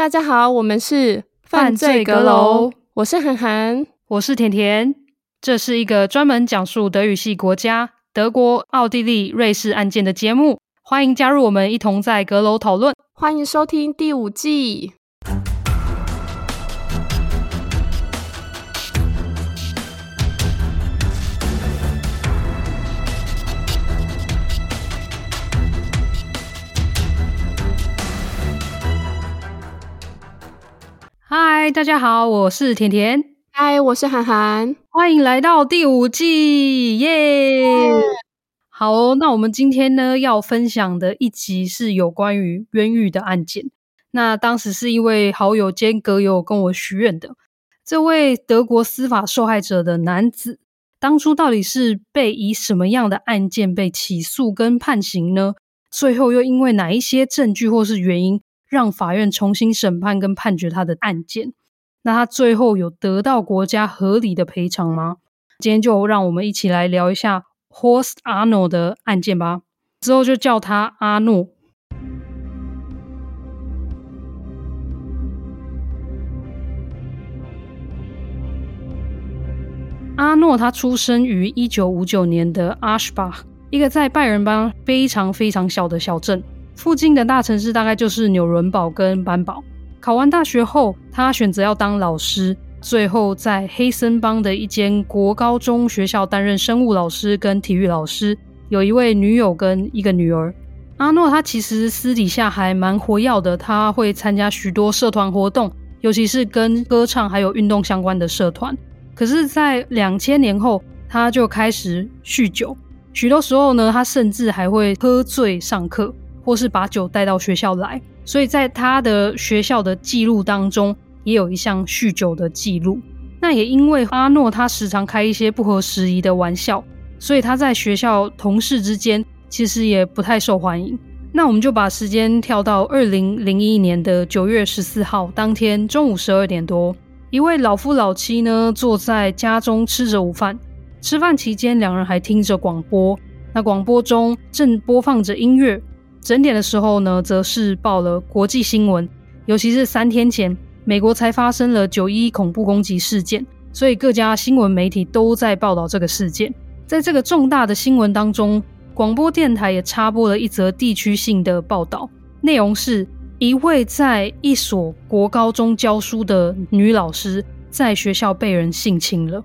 大家好，我们是犯罪阁楼，我是涵涵，我是甜甜。这是一个专门讲述德语系国家德国、奥地利、瑞士案件的节目，欢迎加入我们，一同在阁楼讨论。欢迎收听第五季。嗨，大家好，我是甜甜。嗨，我是涵涵。欢迎来到第五季，耶、yeah!！好哦，那我们今天呢要分享的一集是有关于冤狱的案件。那当时是一位好友兼阁友跟我许愿的，这位德国司法受害者的男子，当初到底是被以什么样的案件被起诉跟判刑呢？最后又因为哪一些证据或是原因？让法院重新审判跟判决他的案件，那他最后有得到国家合理的赔偿吗？今天就让我们一起来聊一下 Horst Arno 的案件吧。之后就叫他阿诺。阿诺他出生于一九五九年的 Aschbach，一个在拜仁邦非常非常小的小镇。附近的大城市大概就是纽伦堡跟班堡。考完大学后，他选择要当老师，最后在黑森邦的一间国高中学校担任生物老师跟体育老师，有一位女友跟一个女儿。阿诺他其实私底下还蛮活跃的，他会参加许多社团活动，尤其是跟歌唱还有运动相关的社团。可是，在两千年后，他就开始酗酒，许多时候呢，他甚至还会喝醉上课。或是把酒带到学校来，所以在他的学校的记录当中，也有一项酗酒的记录。那也因为阿诺他时常开一些不合时宜的玩笑，所以他在学校同事之间其实也不太受欢迎。那我们就把时间跳到二零零一年的九月十四号当天中午十二点多，一位老夫老妻呢坐在家中吃着午饭，吃饭期间两人还听着广播，那广播中正播放着音乐。整点的时候呢，则是报了国际新闻，尤其是三天前，美国才发生了九一一恐怖攻击事件，所以各家新闻媒体都在报道这个事件。在这个重大的新闻当中，广播电台也插播了一则地区性的报道，内容是一位在一所国高中教书的女老师在学校被人性侵了。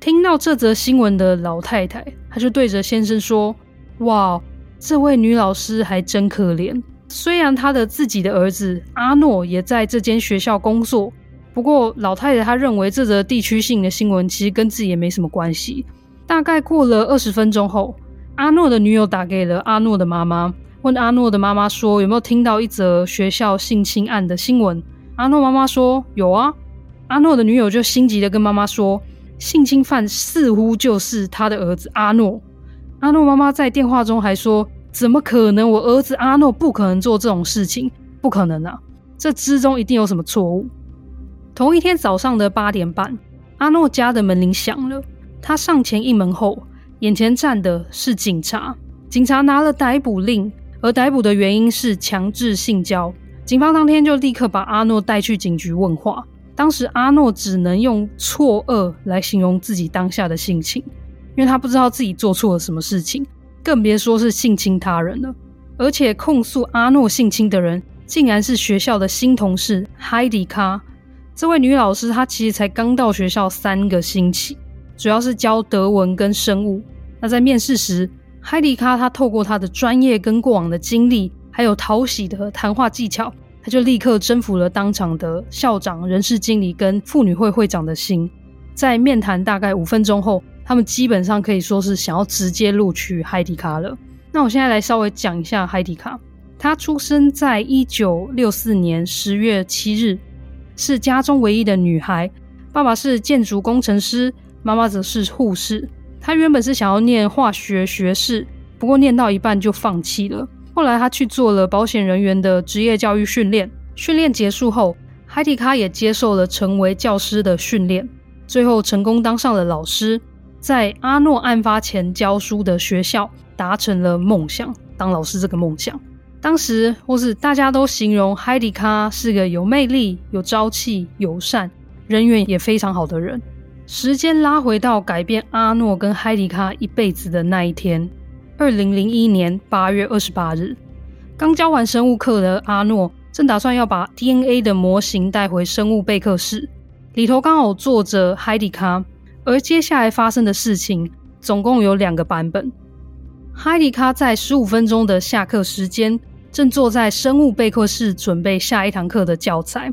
听到这则新闻的老太太，她就对着先生说：“哇。”这位女老师还真可怜，虽然她的自己的儿子阿诺也在这间学校工作，不过老太太她认为这则地区性的新闻其实跟自己也没什么关系。大概过了二十分钟后，阿诺的女友打给了阿诺的妈妈，问阿诺的妈妈说有没有听到一则学校性侵案的新闻。阿诺妈妈说有啊。阿诺的女友就心急的跟妈妈说，性侵犯似乎就是他的儿子阿诺。阿诺妈妈在电话中还说：“怎么可能？我儿子阿诺不可能做这种事情，不可能啊！这之中一定有什么错误。”同一天早上的八点半，阿诺家的门铃响了。他上前应门后，眼前站的是警察。警察拿了逮捕令，而逮捕的原因是强制性交。警方当天就立刻把阿诺带去警局问话。当时阿诺只能用错愕来形容自己当下的心情。因为他不知道自己做错了什么事情，更别说是性侵他人了。而且控诉阿诺性侵的人，竟然是学校的新同事海迪卡。这位女老师她其实才刚到学校三个星期，主要是教德文跟生物。那在面试时，海迪卡她透过她的专业跟过往的经历，还有讨喜的谈话技巧，她就立刻征服了当场的校长、人事经理跟妇女会会长的心。在面谈大概五分钟后，他们基本上可以说是想要直接录取海迪卡了。那我现在来稍微讲一下海迪卡。她出生在一九六四年十月七日，是家中唯一的女孩。爸爸是建筑工程师，妈妈则是护士。她原本是想要念化学学士，不过念到一半就放弃了。后来她去做了保险人员的职业教育训练。训练结束后，海迪卡也接受了成为教师的训练，最后成功当上了老师。在阿诺案发前教书的学校达成了梦想，当老师这个梦想。当时或是大家都形容海迪卡是个有魅力、有朝气、友善、人缘也非常好的人。时间拉回到改变阿诺跟海迪卡一辈子的那一天，二零零一年八月二十八日，刚教完生物课的阿诺正打算要把 DNA 的模型带回生物备课室，里头刚好坐着海迪卡。而接下来发生的事情总共有两个版本。海迪卡在十五分钟的下课时间，正坐在生物备课室准备下一堂课的教材。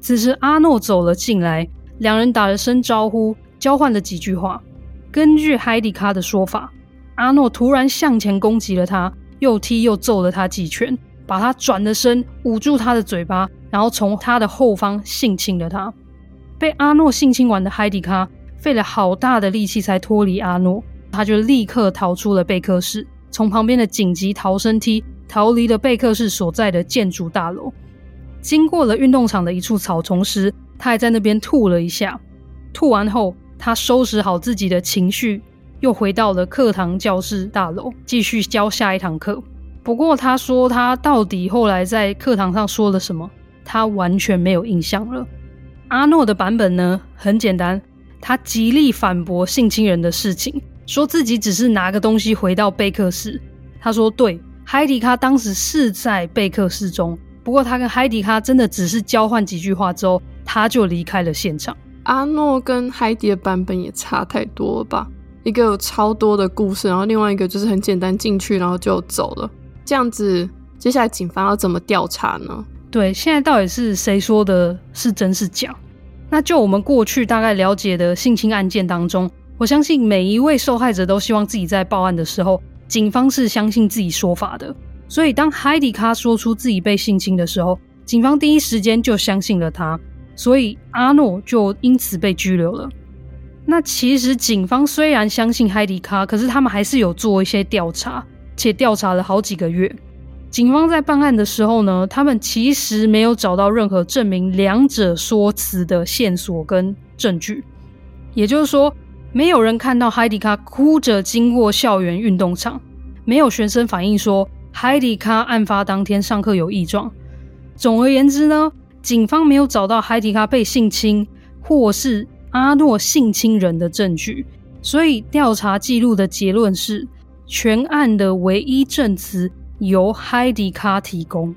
此时阿诺走了进来，两人打了声招呼，交换了几句话。根据海迪卡的说法，阿诺突然向前攻击了他，又踢又揍了他几拳，把他转了身，捂住他的嘴巴，然后从他的后方性侵了他。被阿诺性侵完的海迪卡。费了好大的力气才脱离阿诺，他就立刻逃出了备课室，从旁边的紧急逃生梯逃离了备课室所在的建筑大楼。经过了运动场的一处草丛时，他还在那边吐了一下。吐完后，他收拾好自己的情绪，又回到了课堂教室大楼，继续教下一堂课。不过，他说他到底后来在课堂上说了什么，他完全没有印象了。阿诺的版本呢，很简单。他极力反驳性侵人的事情，说自己只是拿个东西回到备课室。他说：“对，海迪卡当时是在备课室中，不过他跟海迪卡真的只是交换几句话之后，他就离开了现场。”阿诺跟海迪的版本也差太多了吧？一个有超多的故事，然后另外一个就是很简单进去然后就走了。这样子，接下来警方要怎么调查呢？对，现在到底是谁说的是真是假？那就我们过去大概了解的性侵案件当中，我相信每一位受害者都希望自己在报案的时候，警方是相信自己说法的。所以当海迪卡说出自己被性侵的时候，警方第一时间就相信了他，所以阿诺就因此被拘留了。那其实警方虽然相信海迪卡，可是他们还是有做一些调查，且调查了好几个月。警方在办案的时候呢，他们其实没有找到任何证明两者说辞的线索跟证据，也就是说，没有人看到海迪卡哭着经过校园运动场，没有学生反映说海迪卡案发当天上课有异状。总而言之呢，警方没有找到海迪卡被性侵或是阿诺性侵人的证据，所以调查记录的结论是，全案的唯一证词。由海迪卡提供。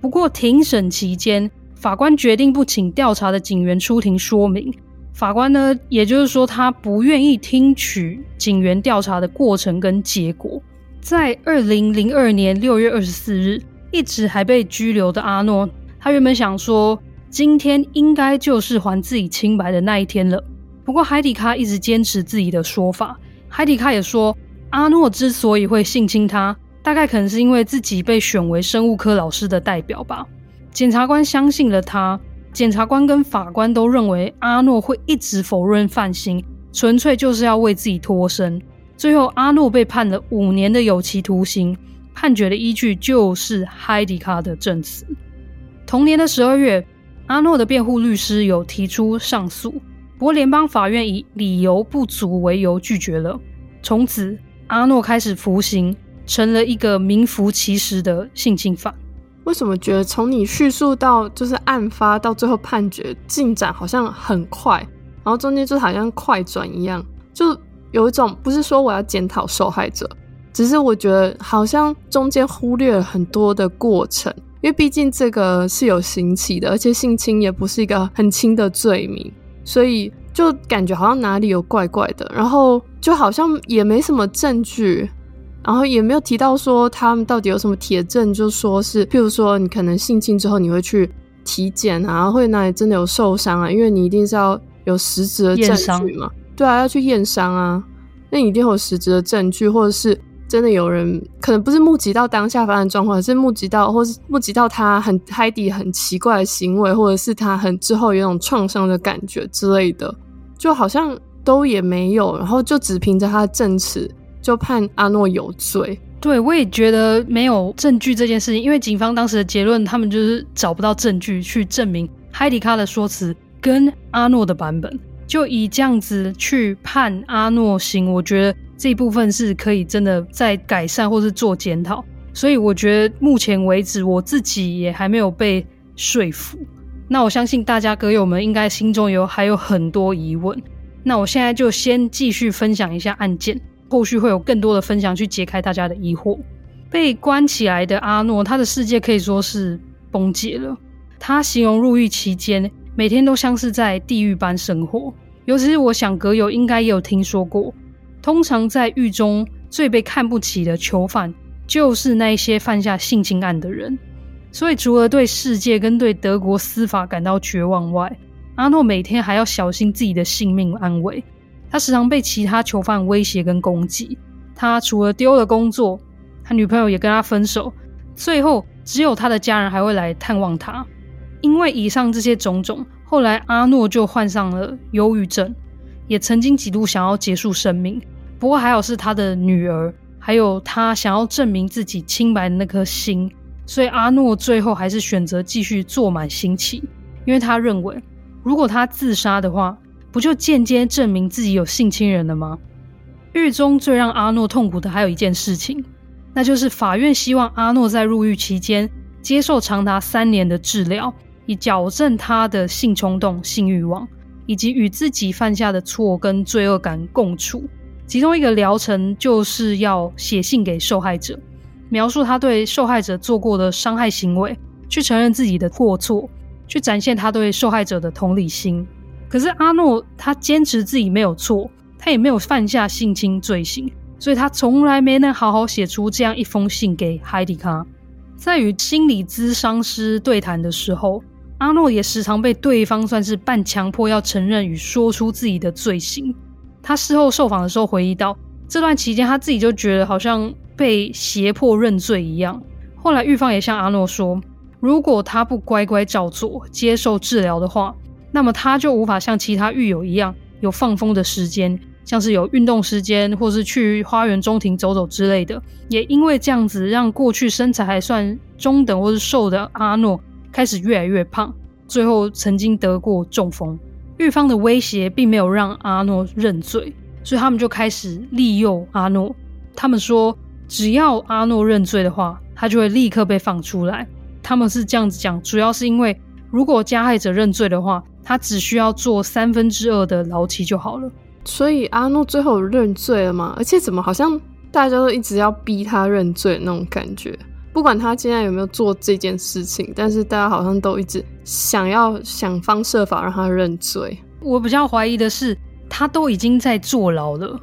不过，庭审期间，法官决定不请调查的警员出庭说明。法官呢，也就是说，他不愿意听取警员调查的过程跟结果。在二零零二年六月二十四日，一直还被拘留的阿诺，他原本想说，今天应该就是还自己清白的那一天了。不过，海迪卡一直坚持自己的说法。海迪卡也说，阿诺之所以会性侵他。大概可能是因为自己被选为生物科老师的代表吧。检察官相信了他，检察官跟法官都认为阿诺会一直否认犯行，纯粹就是要为自己脱身。最后，阿诺被判了五年的有期徒刑，判决的依据就是海迪卡的证词。同年的十二月，阿诺的辩护律师有提出上诉，不过联邦法院以理由不足为由拒绝了。从此，阿诺开始服刑。成了一个名副其实的性侵犯。为什么觉得从你叙述到就是案发到最后判决进展好像很快，然后中间就好像快转一样，就有一种不是说我要检讨受害者，只是我觉得好像中间忽略了很多的过程，因为毕竟这个是有刑期的，而且性侵也不是一个很轻的罪名，所以就感觉好像哪里有怪怪的，然后就好像也没什么证据。然后也没有提到说他们到底有什么铁证，就说是，譬如说你可能性侵之后你会去体检啊，会哪里真的有受伤啊？因为你一定是要有实质的证据嘛，对啊，要去验伤啊，那你一定有实质的证据，或者是真的有人可能不是目击到当下发生状况，而是目击到，或是目击到他很海底很奇怪的行为，或者是他很之后有种创伤的感觉之类的，就好像都也没有，然后就只凭着他的证词。就判阿诺有罪。对，我也觉得没有证据这件事情，因为警方当时的结论，他们就是找不到证据去证明海迪卡的说辞跟阿诺的版本，就以这样子去判阿诺刑。我觉得这一部分是可以真的在改善或是做检讨，所以我觉得目前为止我自己也还没有被说服。那我相信大家歌友们应该心中有还有很多疑问。那我现在就先继续分享一下案件，后续会有更多的分享去解开大家的疑惑。被关起来的阿诺，他的世界可以说是崩解了。他形容入狱期间每天都像是在地狱般生活，尤其是我想歌友应该也有听说过，通常在狱中最被看不起的囚犯，就是那些犯下性侵案的人。所以，除了对世界跟对德国司法感到绝望外，阿诺每天还要小心自己的性命安危。他时常被其他囚犯威胁跟攻击。他除了丢了工作，他女朋友也跟他分手。最后，只有他的家人还会来探望他。因为以上这些种种，后来阿诺就患上了忧郁症，也曾经几度想要结束生命。不过还好是他的女儿，还有他想要证明自己清白的那颗心。所以阿诺最后还是选择继续坐满刑期，因为他认为，如果他自杀的话，不就间接证明自己有性侵人了吗？狱中最让阿诺痛苦的还有一件事情，那就是法院希望阿诺在入狱期间接受长达三年的治疗，以矫正他的性冲动、性欲望，以及与自己犯下的错跟罪恶感共处。其中一个疗程就是要写信给受害者。描述他对受害者做过的伤害行为，去承认自己的过错，去展现他对受害者的同理心。可是阿诺他坚持自己没有错，他也没有犯下性侵罪行，所以他从来没能好好写出这样一封信给海迪卡。在与心理咨商师对谈的时候，阿诺也时常被对方算是半强迫要承认与说出自己的罪行。他事后受访的时候回忆到，这段期间他自己就觉得好像。被胁迫认罪一样。后来狱方也向阿诺说，如果他不乖乖照做，接受治疗的话，那么他就无法像其他狱友一样有放风的时间，像是有运动时间，或是去花园中庭走走之类的。也因为这样子，让过去身材还算中等或是瘦的阿诺开始越来越胖，最后曾经得过中风。狱方的威胁并没有让阿诺认罪，所以他们就开始利诱阿诺。他们说。只要阿诺认罪的话，他就会立刻被放出来。他们是这样子讲，主要是因为如果加害者认罪的话，他只需要坐三分之二的牢期就好了。所以阿诺最后认罪了吗？而且怎么好像大家都一直要逼他认罪那种感觉？不管他现在有没有做这件事情，但是大家好像都一直想要想方设法让他认罪。我比较怀疑的是，他都已经在坐牢了。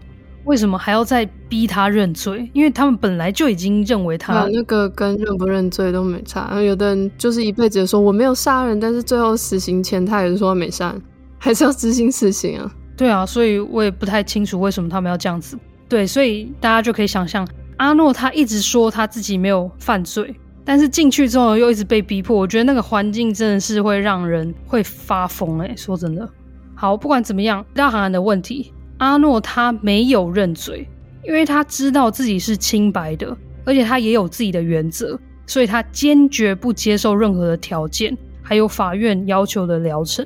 为什么还要再逼他认罪？因为他们本来就已经认为他、啊、那个跟认不认罪都没差。有的人就是一辈子说我没有杀人，但是最后死刑前他也是说没杀人，还是要执行死刑啊？对啊，所以我也不太清楚为什么他们要这样子。对，所以大家就可以想象，阿诺他一直说他自己没有犯罪，但是进去之后又一直被逼迫。我觉得那个环境真的是会让人会发疯哎、欸，说真的。好，不管怎么样，大韩寒的问题。阿诺他没有认罪，因为他知道自己是清白的，而且他也有自己的原则，所以他坚决不接受任何的条件，还有法院要求的疗程。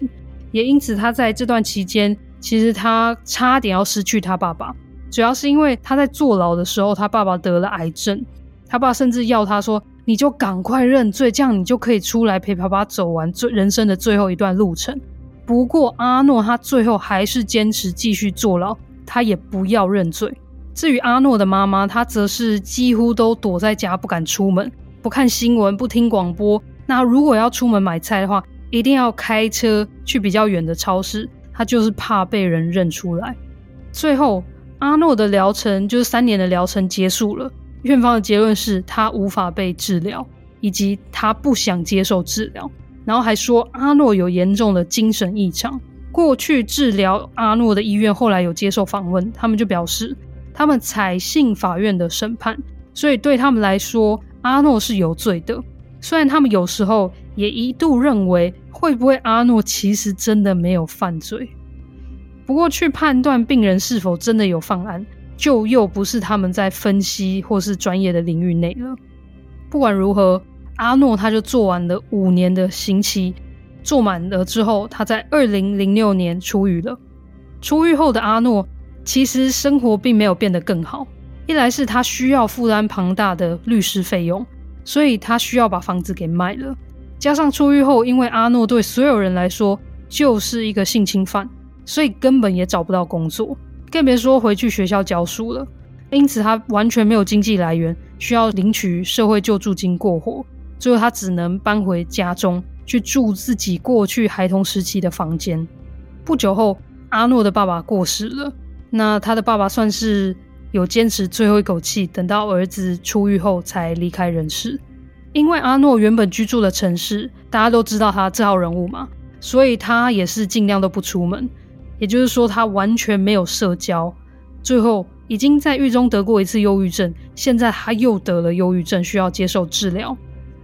也因此，他在这段期间，其实他差点要失去他爸爸，主要是因为他在坐牢的时候，他爸爸得了癌症，他爸甚至要他说：“你就赶快认罪，这样你就可以出来陪爸爸走完最人生的最后一段路程。”不过阿诺他最后还是坚持继续坐牢，他也不要认罪。至于阿诺的妈妈，她则是几乎都躲在家，不敢出门，不看新闻，不听广播。那如果要出门买菜的话，一定要开车去比较远的超市，他就是怕被人认出来。最后，阿诺的疗程就是三年的疗程结束了，院方的结论是他无法被治疗，以及他不想接受治疗。然后还说阿诺有严重的精神异常。过去治疗阿诺的医院后来有接受访问，他们就表示他们采信法院的审判，所以对他们来说阿诺是有罪的。虽然他们有时候也一度认为会不会阿诺其实真的没有犯罪，不过去判断病人是否真的有犯案，就又不是他们在分析或是专业的领域内了。不管如何。阿诺他就做完了五年的刑期，做满了之后，他在二零零六年出狱了。出狱后的阿诺其实生活并没有变得更好，一来是他需要负担庞大的律师费用，所以他需要把房子给卖了。加上出狱后，因为阿诺对所有人来说就是一个性侵犯，所以根本也找不到工作，更别说回去学校教书了。因此，他完全没有经济来源，需要领取社会救助金过活。最后，他只能搬回家中去住自己过去孩童时期的房间。不久后，阿诺的爸爸过世了。那他的爸爸算是有坚持最后一口气，等到儿子出狱后才离开人世。因为阿诺原本居住的城市，大家都知道他这号人物嘛，所以他也是尽量都不出门。也就是说，他完全没有社交。最后，已经在狱中得过一次忧郁症，现在他又得了忧郁症，需要接受治疗。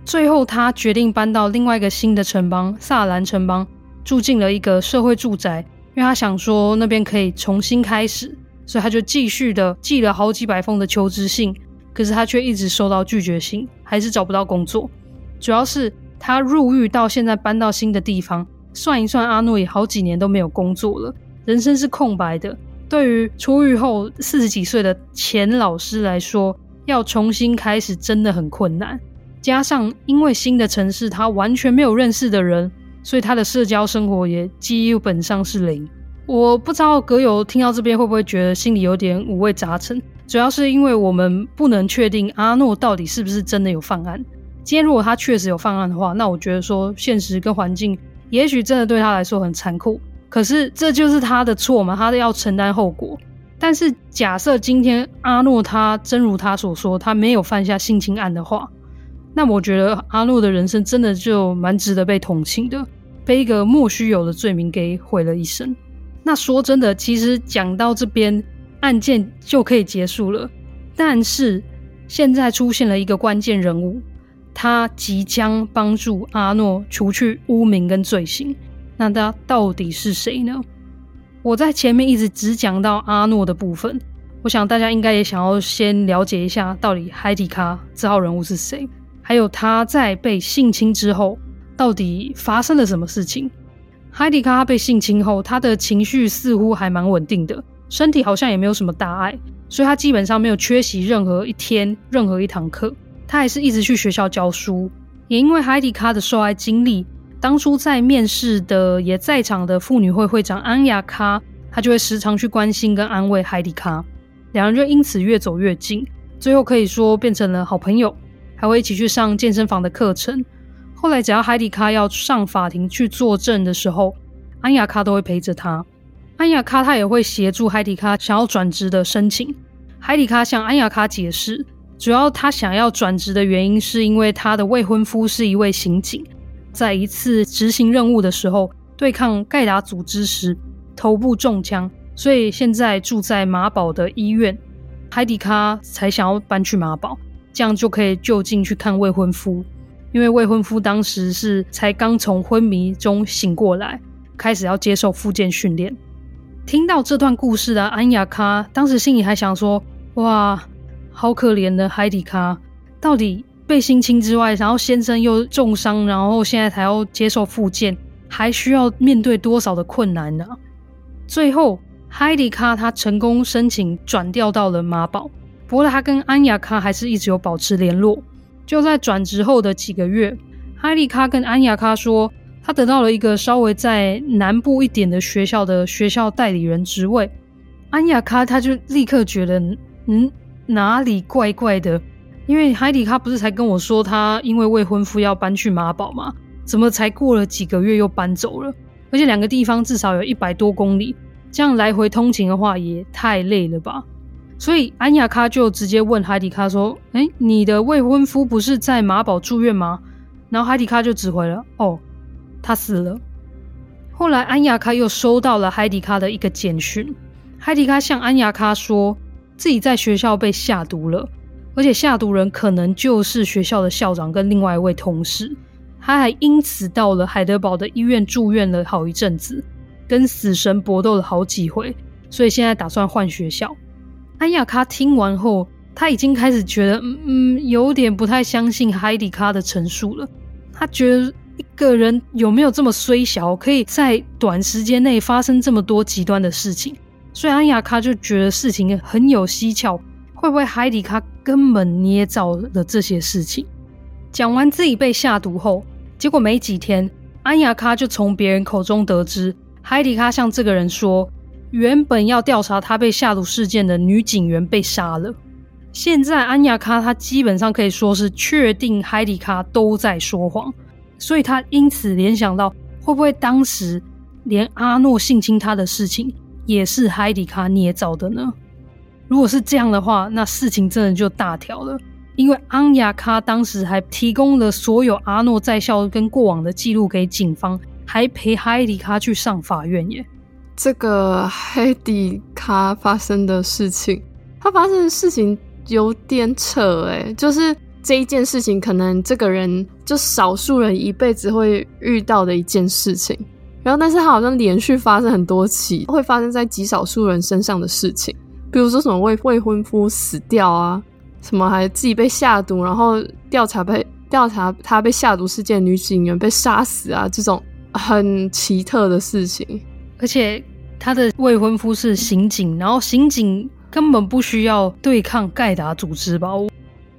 最后，他决定搬到另外一个新的城邦——萨兰城邦，住进了一个社会住宅，因为他想说那边可以重新开始，所以他就继续的寄了好几百封的求职信，可是他却一直收到拒绝信，还是找不到工作。主要是他入狱到现在搬到新的地方，算一算，阿诺也好几年都没有工作了，人生是空白的。对于出狱后四十几岁的前老师来说，要重新开始真的很困难。加上因为新的城市，他完全没有认识的人，所以他的社交生活也基本上是零。我不知道阁友听到这边会不会觉得心里有点五味杂陈？主要是因为我们不能确定阿诺到底是不是真的有犯案。今天如果他确实有犯案的话，那我觉得说现实跟环境也许真的对他来说很残酷。可是这就是他的错嘛，他要承担后果。但是假设今天阿诺他真如他所说，他没有犯下性侵案的话，那我觉得阿诺的人生真的就蛮值得被同情的，被一个莫须有的罪名给毁了一生。那说真的，其实讲到这边案件就可以结束了。但是现在出现了一个关键人物，他即将帮助阿诺除去污名跟罪行。那他到底是谁呢？我在前面一直只讲到阿诺的部分，我想大家应该也想要先了解一下，到底海迪卡这号人物是谁，还有他在被性侵之后到底发生了什么事情。海迪卡被性侵后，他的情绪似乎还蛮稳定的，身体好像也没有什么大碍，所以他基本上没有缺席任何一天、任何一堂课，他还是一直去学校教书。也因为海迪卡的受爱经历。当初在面试的也在场的妇女会会长安雅卡，她就会时常去关心跟安慰海迪卡，两人就因此越走越近，最后可以说变成了好朋友，还会一起去上健身房的课程。后来只要海迪卡要上法庭去作证的时候，安雅卡都会陪着他。安雅卡他也会协助海迪卡想要转职的申请。海迪卡向安雅卡解释，主要他想要转职的原因是因为他的未婚夫是一位刑警。在一次执行任务的时候，对抗盖达组织时头部中枪，所以现在住在马堡的医院。海迪卡才想要搬去马堡，这样就可以就近去看未婚夫，因为未婚夫当时是才刚从昏迷中醒过来，开始要接受复健训练。听到这段故事的安雅卡，当时心里还想说：“哇，好可怜的海迪卡，到底……”被性侵之外，然后先生又重伤，然后现在才要接受复健，还需要面对多少的困难呢？最后，海迪卡他成功申请转调到了马堡，不过他跟安雅卡还是一直有保持联络。就在转职后的几个月，海迪卡跟安雅卡说，他得到了一个稍微在南部一点的学校的学校代理人职位。安雅卡他就立刻觉得，嗯，哪里怪怪的。因为海迪卡不是才跟我说他因为未婚夫要搬去马堡吗？怎么才过了几个月又搬走了？而且两个地方至少有一百多公里，这样来回通勤的话也太累了吧？所以安雅卡就直接问海迪卡说：“诶，你的未婚夫不是在马堡住院吗？”然后海迪卡就指回了：“哦，他死了。”后来安雅卡又收到了海迪卡的一个简讯，海迪卡向安雅卡说自己在学校被下毒了。而且下毒人可能就是学校的校长跟另外一位同事，他还因此到了海德堡的医院住院了好一阵子，跟死神搏斗了好几回，所以现在打算换学校。安雅卡听完后，他已经开始觉得，嗯嗯，有点不太相信海迪卡的陈述了。他觉得一个人有没有这么衰小，可以在短时间内发生这么多极端的事情？所以安雅卡就觉得事情很有蹊跷。会不会海迪卡根本捏造了这些事情？讲完自己被下毒后，结果没几天，安雅卡就从别人口中得知，海迪卡向这个人说，原本要调查他被下毒事件的女警员被杀了。现在安雅卡他基本上可以说是确定海迪卡都在说谎，所以他因此联想到，会不会当时连阿诺性侵他的事情也是海迪卡捏造的呢？如果是这样的话，那事情真的就大条了，因为安雅卡当时还提供了所有阿诺在校跟过往的记录给警方，还陪海迪卡去上法院耶。这个海迪卡发生的事情，他发生的事情有点扯诶，就是这一件事情，可能这个人就少数人一辈子会遇到的一件事情，然后但是他好像连续发生很多起，会发生在极少数人身上的事情。比如说什么未未婚夫死掉啊，什么还自己被下毒，然后调查被调查他被下毒事件女警员被杀死啊，这种很奇特的事情。而且他的未婚夫是刑警，然后刑警根本不需要对抗盖达组织吧？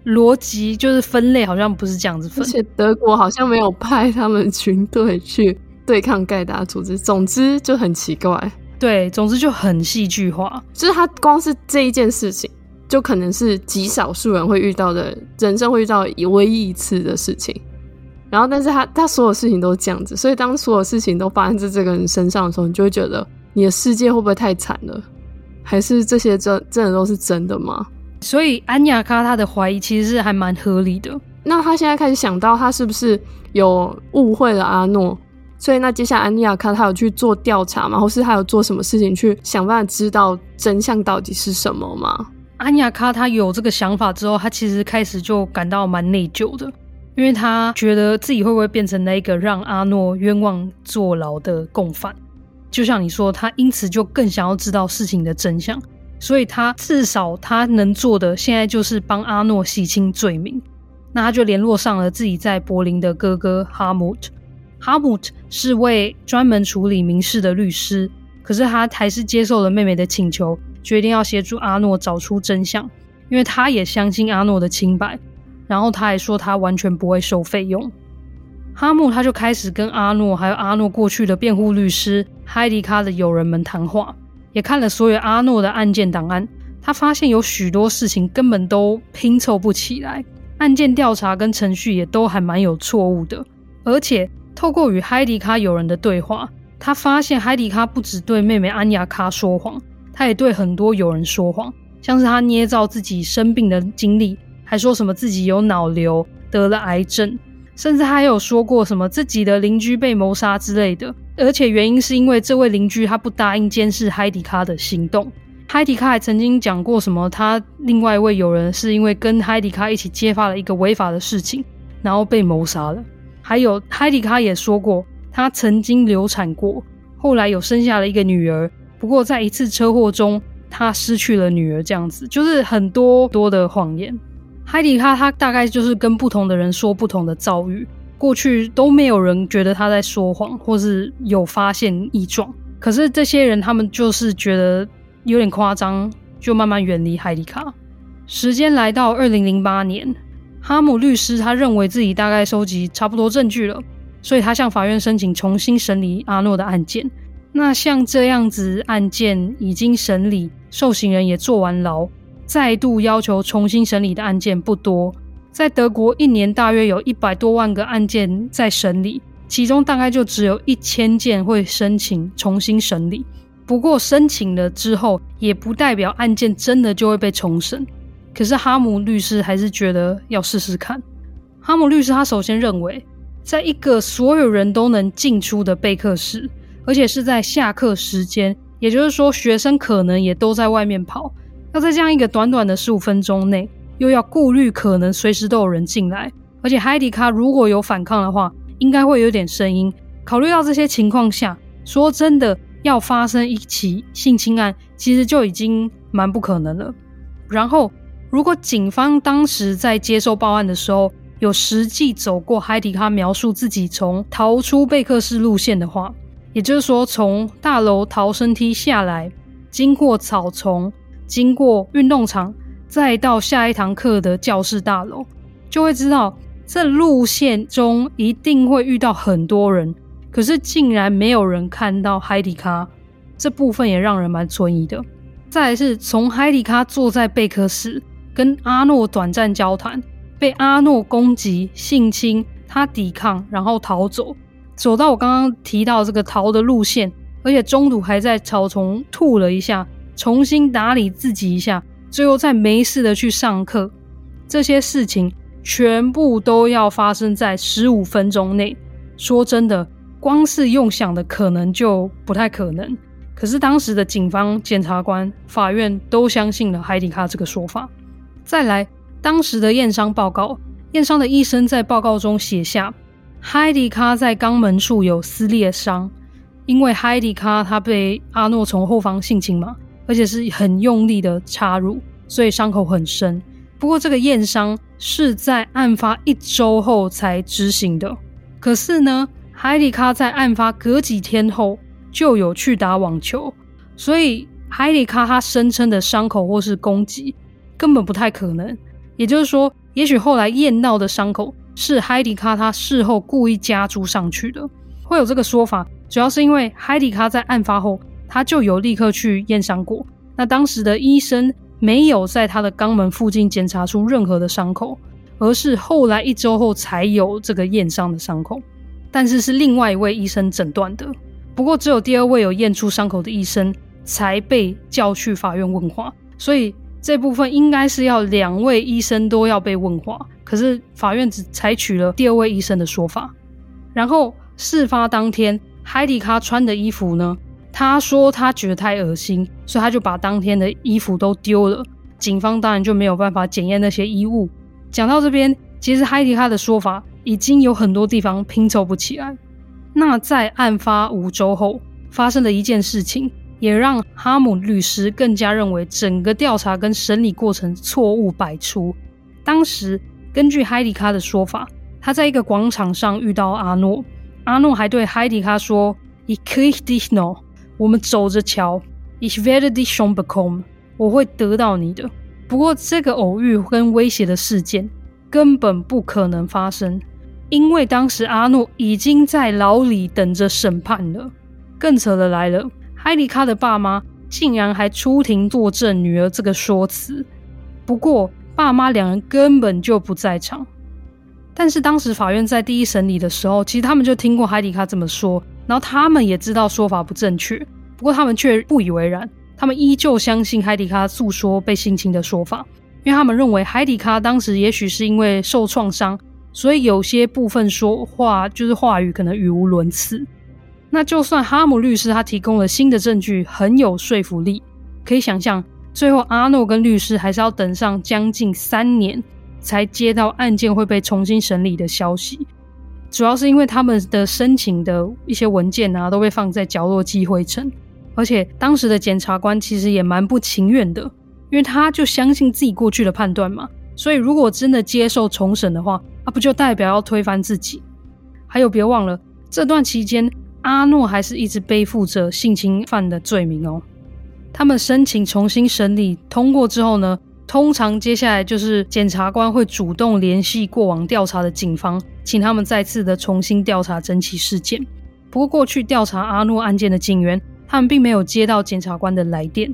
逻辑就是分类好像不是这样子分。而且德国好像没有派他们军队去对抗盖达组织，总之就很奇怪。对，总之就很戏剧化，就是他光是这一件事情，就可能是极少数人会遇到的，人生会遇到唯一一次的事情。然后，但是他他所有事情都是这样子，所以当所有事情都发生在这个人身上的时候，你就会觉得你的世界会不会太惨了？还是这些真真的都是真的吗？所以安雅卡他的怀疑其实是还蛮合理的。那他现在开始想到，他是不是有误会了阿诺？所以，那接下来安雅卡他有去做调查吗？或是他有做什么事情去想办法知道真相到底是什么吗？安雅卡他有这个想法之后，他其实开始就感到蛮内疚的，因为他觉得自己会不会变成那个让阿诺冤枉坐牢的共犯？就像你说，他因此就更想要知道事情的真相，所以他至少他能做的现在就是帮阿诺洗清罪名。那他就联络上了自己在柏林的哥哥哈姆特。哈姆特是位专门处理民事的律师，可是他还是接受了妹妹的请求，决定要协助阿诺找出真相，因为他也相信阿诺的清白。然后他还说他完全不会收费用。哈姆他就开始跟阿诺还有阿诺过去的辩护律师海迪卡的友人们谈话，也看了所有阿诺的案件档案。他发现有许多事情根本都拼凑不起来，案件调查跟程序也都还蛮有错误的，而且。透过与海迪卡友人的对话，他发现海迪卡不只对妹妹安雅卡说谎，他也对很多友人说谎，像是他捏造自己生病的经历，还说什么自己有脑瘤、得了癌症，甚至他还有说过什么自己的邻居被谋杀之类的。而且原因是因为这位邻居他不答应监视海迪卡的行动。海迪卡还曾经讲过什么，他另外一位友人是因为跟海迪卡一起揭发了一个违法的事情，然后被谋杀了。还有海迪卡也说过，他曾经流产过，后来有生下了一个女儿。不过在一次车祸中，他失去了女儿。这样子就是很多多的谎言。海迪卡他大概就是跟不同的人说不同的遭遇，过去都没有人觉得他在说谎，或是有发现异状。可是这些人他们就是觉得有点夸张，就慢慢远离海迪卡。时间来到二零零八年。哈姆律师他认为自己大概收集差不多证据了，所以他向法院申请重新审理阿诺的案件。那像这样子案件已经审理，受刑人也坐完牢，再度要求重新审理的案件不多。在德国，一年大约有一百多万个案件在审理，其中大概就只有一千件会申请重新审理。不过申请了之后，也不代表案件真的就会被重审。可是哈姆律师还是觉得要试试看。哈姆律师他首先认为，在一个所有人都能进出的备课室，而且是在下课时间，也就是说学生可能也都在外面跑，要在这样一个短短的十五分钟内，又要顾虑可能随时都有人进来，而且海迪卡如果有反抗的话，应该会有点声音。考虑到这些情况下，说真的要发生一起性侵案，其实就已经蛮不可能了。然后。如果警方当时在接受报案的时候，有实际走过海迪卡描述自己从逃出备课室路线的话，也就是说从大楼逃生梯下来，经过草丛，经过运动场，再到下一堂课的教室大楼，就会知道这路线中一定会遇到很多人，可是竟然没有人看到海迪卡，这部分也让人蛮存疑的。再来是从海迪卡坐在备课室跟阿诺短暂交谈，被阿诺攻击性侵，他抵抗然后逃走，走到我刚刚提到这个逃的路线，而且中途还在草丛吐了一下，重新打理自己一下。最后再没事的去上课，这些事情全部都要发生在十五分钟内。说真的，光是用想的可能就不太可能。可是当时的警方、检察官、法院都相信了海迪卡这个说法。再来，当时的验伤报告，验伤的医生在报告中写下，海迪卡在肛门处有撕裂伤，因为海迪卡他被阿诺从后方性侵嘛。而且是很用力的插入，所以伤口很深。不过这个验伤是在案发一周后才执行的。可是呢，海迪卡在案发隔几天后就有去打网球，所以海迪卡他声称的伤口或是攻击根本不太可能。也就是说，也许后来验到的伤口是海迪卡他事后故意加注上去的。会有这个说法，主要是因为海迪卡在案发后。他就有立刻去验伤过，那当时的医生没有在他的肛门附近检查出任何的伤口，而是后来一周后才有这个验伤的伤口，但是是另外一位医生诊断的。不过只有第二位有验出伤口的医生才被叫去法院问话，所以这部分应该是要两位医生都要被问话，可是法院只采取了第二位医生的说法。然后事发当天，海迪卡穿的衣服呢？他说他觉得太恶心，所以他就把当天的衣服都丢了。警方当然就没有办法检验那些衣物。讲到这边，其实海迪卡的说法已经有很多地方拼凑不起来。那在案发五周后发生的一件事情，也让哈姆律师更加认为整个调查跟审理过程错误百出。当时根据海迪卡的说法，他在一个广场上遇到阿诺，阿诺还对海迪卡说：“Ich krieg dich noch。”我们走着瞧，Ich werde dich schon bekommen，我会得到你的。不过这个偶遇跟威胁的事件根本不可能发生，因为当时阿诺已经在牢里等着审判了。更扯的来了，海迪卡的爸妈竟然还出庭作证女儿这个说辞。不过爸妈两人根本就不在场。但是当时法院在第一审理的时候，其实他们就听过海迪卡这么说。然后他们也知道说法不正确，不过他们却不以为然，他们依旧相信海迪卡诉说被性侵的说法，因为他们认为海迪卡当时也许是因为受创伤，所以有些部分说话就是话语可能语无伦次。那就算哈姆律师他提供了新的证据，很有说服力，可以想象最后阿诺跟律师还是要等上将近三年才接到案件会被重新审理的消息。主要是因为他们的申请的一些文件啊，都被放在角落积灰尘，而且当时的检察官其实也蛮不情愿的，因为他就相信自己过去的判断嘛，所以如果真的接受重审的话，那不就代表要推翻自己？还有别忘了，这段期间阿诺还是一直背负着性侵犯的罪名哦。他们申请重新审理通过之后呢，通常接下来就是检察官会主动联系过往调查的警方，请他们再次的重新调查整起事件。不过，过去调查阿诺案件的警员，他们并没有接到检察官的来电。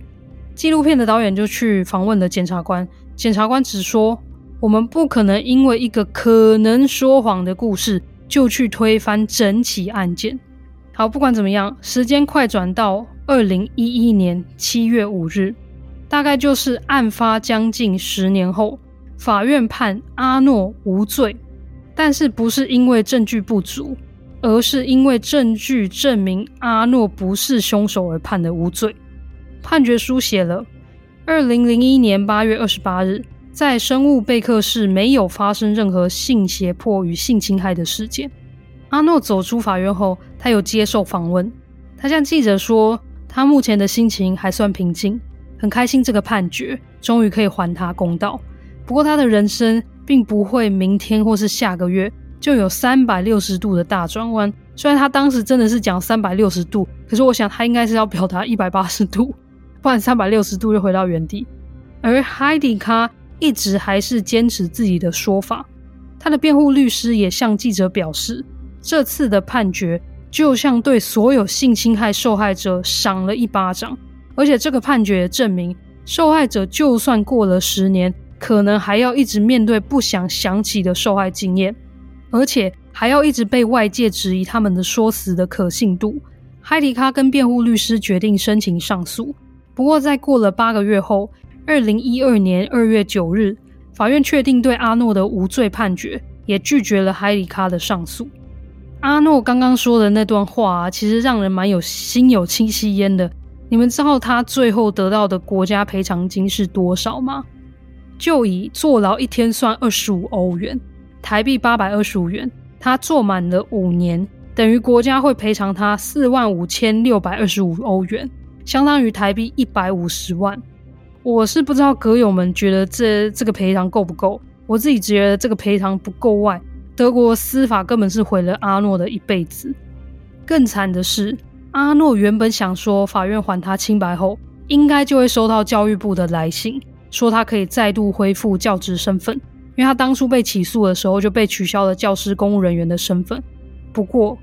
纪录片的导演就去访问了检察官，检察官只说：“我们不可能因为一个可能说谎的故事，就去推翻整起案件。”好，不管怎么样，时间快转到二零一一年七月五日。大概就是案发将近十年后，法院判阿诺无罪，但是不是因为证据不足，而是因为证据证明阿诺不是凶手而判的无罪。判决书写了：二零零一年八月二十八日，在生物备课室没有发生任何性胁迫与性侵害的事件。阿诺走出法院后，他有接受访问，他向记者说，他目前的心情还算平静。很开心，这个判决终于可以还他公道。不过，他的人生并不会明天或是下个月就有三百六十度的大转弯。虽然他当时真的是讲三百六十度，可是我想他应该是要表达一百八十度，不然三百六十度就回到原地。而海迪卡一直还是坚持自己的说法。他的辩护律师也向记者表示，这次的判决就像对所有性侵害受害者赏了一巴掌，而且这个判决也证明，受害者就算过了十年，可能还要一直面对不想想起的受害经验，而且还要一直被外界质疑他们的说辞的可信度。海迪卡跟辩护律师决定申请上诉，不过在过了八个月后，二零一二年二月九日，法院确定对阿诺的无罪判决，也拒绝了海迪卡的上诉。阿诺刚刚说的那段话啊，其实让人蛮有心有戚戚焉的。你们知道他最后得到的国家赔偿金是多少吗？就以坐牢一天算二十五欧元，台币八百二十五元。他坐满了五年，等于国家会赔偿他四万五千六百二十五欧元，相当于台币一百五十万。我是不知道阁友们觉得这这个赔偿够不够，我自己觉得这个赔偿不够外，德国司法根本是毁了阿诺的一辈子。更惨的是，阿诺原本想说法院还他清白后，应该就会收到教育部的来信。说他可以再度恢复教职身份，因为他当初被起诉的时候就被取消了教师公务人员的身份。不过，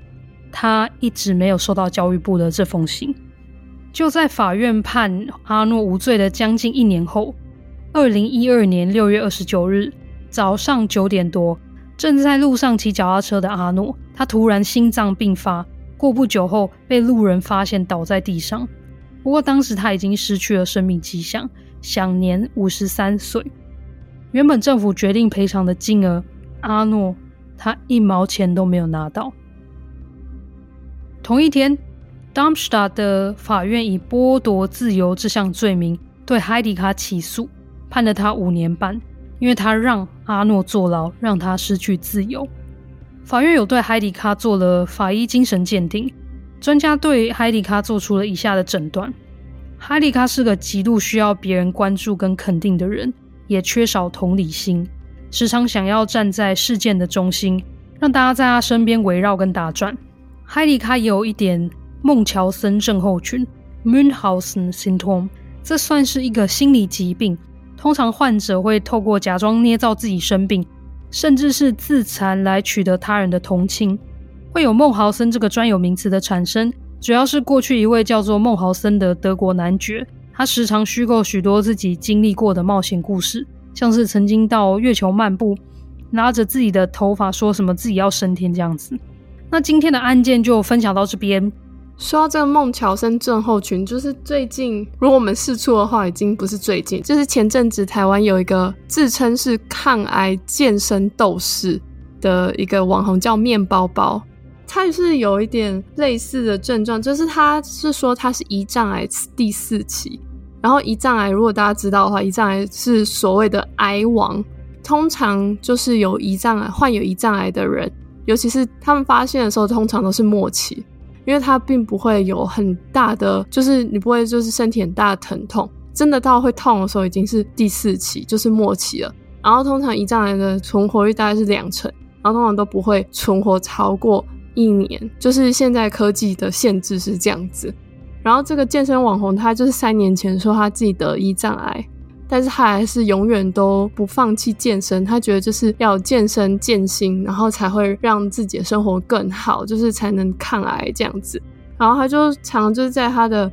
他一直没有收到教育部的这封信。就在法院判阿诺无罪的将近一年后，二零一二年六月二十九日早上九点多，正在路上骑脚踏车的阿诺，他突然心脏病发，过不久后被路人发现倒在地上。不过当时他已经失去了生命迹象。享年五十三岁。原本政府决定赔偿的金额，阿诺他一毛钱都没有拿到。同一天，Darmstadt 的法院以剥夺自由这项罪名对海迪卡起诉，判了他五年半，因为他让阿诺坐牢，让他失去自由。法院有对海迪卡做了法医精神鉴定，专家对海迪卡做出了以下的诊断。哈利卡是个极度需要别人关注跟肯定的人，也缺少同理心，时常想要站在事件的中心，让大家在他身边围绕跟打转。哈利卡也有一点孟乔森症候群 （Münchhausen Syndrome），这算是一个心理疾病。通常患者会透过假装捏造自己生病，甚至是自残来取得他人的同情，会有孟豪森这个专有名词的产生。主要是过去一位叫做孟豪森的德国男爵，他时常虚构许多自己经历过的冒险故事，像是曾经到月球漫步，拿着自己的头发说什么自己要升天这样子。那今天的案件就分享到这边。说到这个孟乔森症候群，就是最近如果我们释出的话，已经不是最近，就是前阵子台湾有一个自称是抗癌健身斗士的一个网红叫面包包。他是有一点类似的症状，就是他是说他是胰脏癌第四期，然后胰脏癌如果大家知道的话，胰脏癌是所谓的癌王，通常就是有胰脏癌患有胰脏癌的人，尤其是他们发现的时候，通常都是末期，因为他并不会有很大的，就是你不会就是身体很大的疼痛，真的到会痛的时候已经是第四期，就是末期了。然后通常胰脏癌的存活率大概是两成，然后通常都不会存活超过。一年，就是现在科技的限制是这样子。然后这个健身网红，他就是三年前说他自己得胰脏癌，但是他还是永远都不放弃健身。他觉得就是要健身健心，然后才会让自己的生活更好，就是才能抗癌这样子。然后他就常就是在他的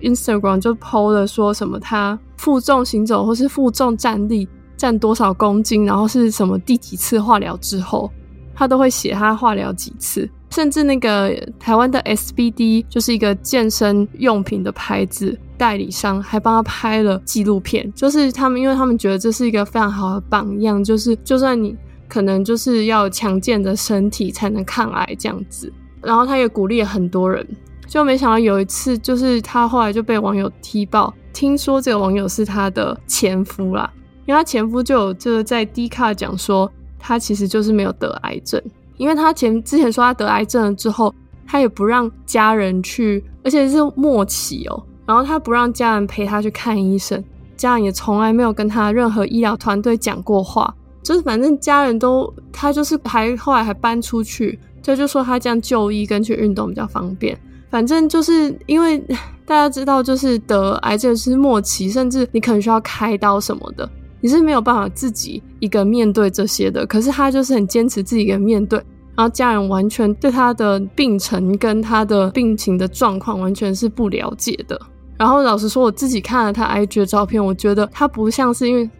Instagram 就 PO 了说什么他负重行走或是负重站立站多少公斤，然后是什么第几次化疗之后，他都会写他化疗几次。甚至那个台湾的 SBD 就是一个健身用品的牌子代理商，还帮他拍了纪录片。就是他们，因为他们觉得这是一个非常好的榜样，就是就算你可能就是要强健的身体才能抗癌这样子。然后他也鼓励了很多人，就没想到有一次，就是他后来就被网友踢爆，听说这个网友是他的前夫啦，因为他前夫就有就是在 D 卡讲说，他其实就是没有得癌症。因为他前之前说他得癌症了之后，他也不让家人去，而且是末期哦。然后他不让家人陪他去看医生，家人也从来没有跟他任何医疗团队讲过话，就是反正家人都他就是还后来还搬出去，就就说他这样就医跟去运动比较方便。反正就是因为 大家知道，就是得癌症是末期，甚至你可能需要开刀什么的，你是没有办法自己一个面对这些的。可是他就是很坚持自己一个面对，然后家人完全对他的病程跟他的病情的状况完全是不了解的。然后老实说，我自己看了他 IG 的照片，我觉得他不像是因为，因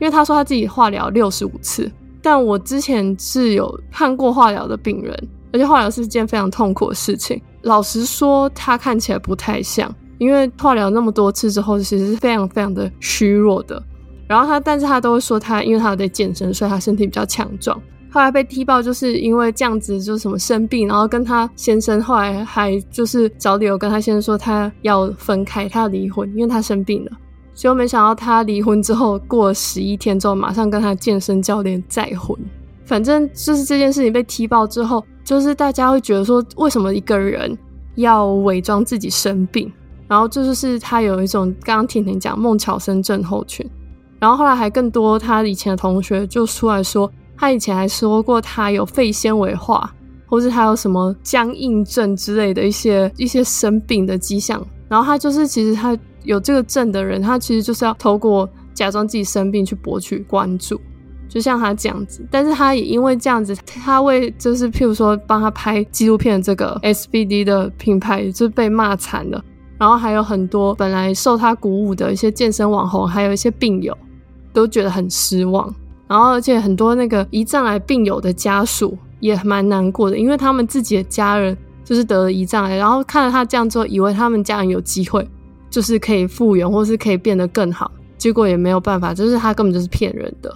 为他说他自己化疗六十五次，但我之前是有看过化疗的病人，而且化疗是件非常痛苦的事情。老实说，他看起来不太像，因为化疗那么多次之后，其实是非常非常的虚弱的。然后他，但是他都会说他因为他有在健身，所以他身体比较强壮。后来被踢爆，就是因为这样子，就是什么生病，然后跟他先生后来还就是找理由跟他先生说他要分开，他要离婚，因为他生病了。结果没想到他离婚之后，过十一天之后，马上跟他健身教练再婚。反正就是这件事情被踢爆之后，就是大家会觉得说，为什么一个人要伪装自己生病？然后这就是他有一种刚刚婷婷讲孟乔森症候群，然后后来还更多他以前的同学就出来说。他以前还说过他有肺纤维化，或是他有什么僵硬症之类的一些一些生病的迹象。然后他就是其实他有这个症的人，他其实就是要透过假装自己生病去博取关注，就像他这样子。但是他也因为这样子，他为就是譬如说帮他拍纪录片的这个 SBD 的品牌就被骂惨了。然后还有很多本来受他鼓舞的一些健身网红，还有一些病友都觉得很失望。然后，而且很多那个胰脏癌病友的家属也蛮难过的，因为他们自己的家人就是得了胰脏癌，然后看了他这样做，以为他们家人有机会，就是可以复原，或是可以变得更好，结果也没有办法，就是他根本就是骗人的，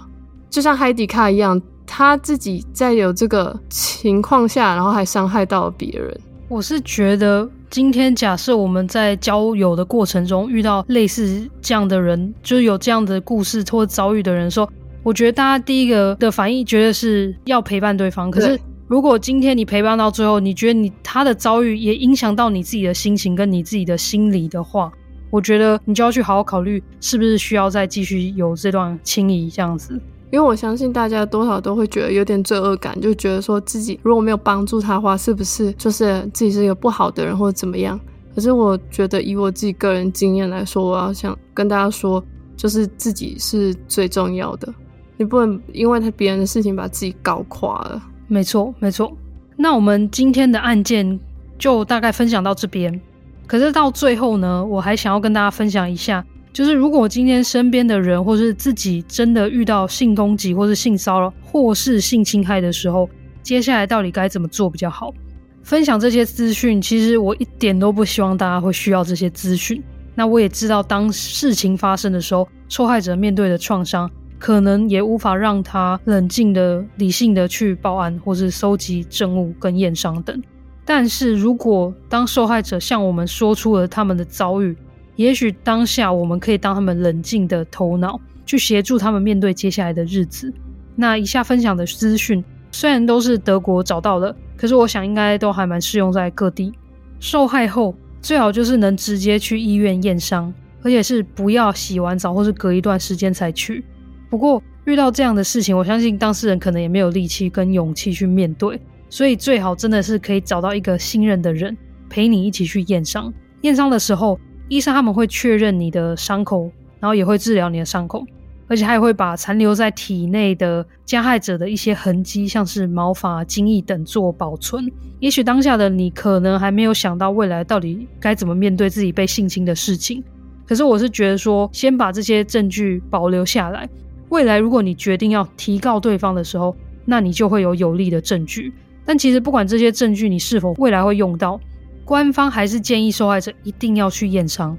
就像海迪卡一样，他自己在有这个情况下，然后还伤害到了别人。我是觉得，今天假设我们在交友的过程中遇到类似这样的人，就是有这样的故事或遭遇的人说。我觉得大家第一个的反应，觉得是要陪伴对方。可是，如果今天你陪伴到最后，你觉得你他的遭遇也影响到你自己的心情跟你自己的心理的话，我觉得你就要去好好考虑，是不是需要再继续有这段情谊这样子。因为我相信大家多少都会觉得有点罪恶感，就觉得说自己如果没有帮助他的话，是不是就是自己是一个不好的人或者怎么样？可是我觉得以我自己个人经验来说，我要想跟大家说，就是自己是最重要的。你不能因为他别人的事情把自己搞垮了。没错，没错。那我们今天的案件就大概分享到这边。可是到最后呢，我还想要跟大家分享一下，就是如果今天身边的人或是自己真的遇到性攻击或是性骚扰或是性侵害的时候，接下来到底该怎么做比较好？分享这些资讯，其实我一点都不希望大家会需要这些资讯。那我也知道，当事情发生的时候，受害者面对的创伤。可能也无法让他冷静的、理性的去报案，或是收集证物跟验伤等。但是如果当受害者向我们说出了他们的遭遇，也许当下我们可以当他们冷静的头脑，去协助他们面对接下来的日子。那以下分享的资讯虽然都是德国找到的，可是我想应该都还蛮适用在各地。受害后最好就是能直接去医院验伤，而且是不要洗完澡或是隔一段时间才去。不过遇到这样的事情，我相信当事人可能也没有力气跟勇气去面对，所以最好真的是可以找到一个信任的人陪你一起去验伤。验伤的时候，医生他们会确认你的伤口，然后也会治疗你的伤口，而且还会把残留在体内的加害者的一些痕迹，像是毛发、精液等做保存。也许当下的你可能还没有想到未来到底该怎么面对自己被性侵的事情，可是我是觉得说，先把这些证据保留下来。未来，如果你决定要提告对方的时候，那你就会有有力的证据。但其实，不管这些证据你是否未来会用到，官方还是建议受害者一定要去验伤。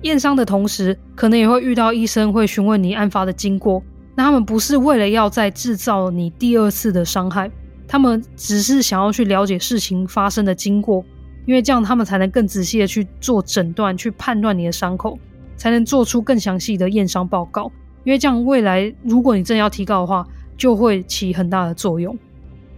验伤的同时，可能也会遇到医生会询问你案发的经过。那他们不是为了要再制造你第二次的伤害，他们只是想要去了解事情发生的经过，因为这样他们才能更仔细的去做诊断，去判断你的伤口，才能做出更详细的验伤报告。因为这样，未来如果你真的要提告的话，就会起很大的作用。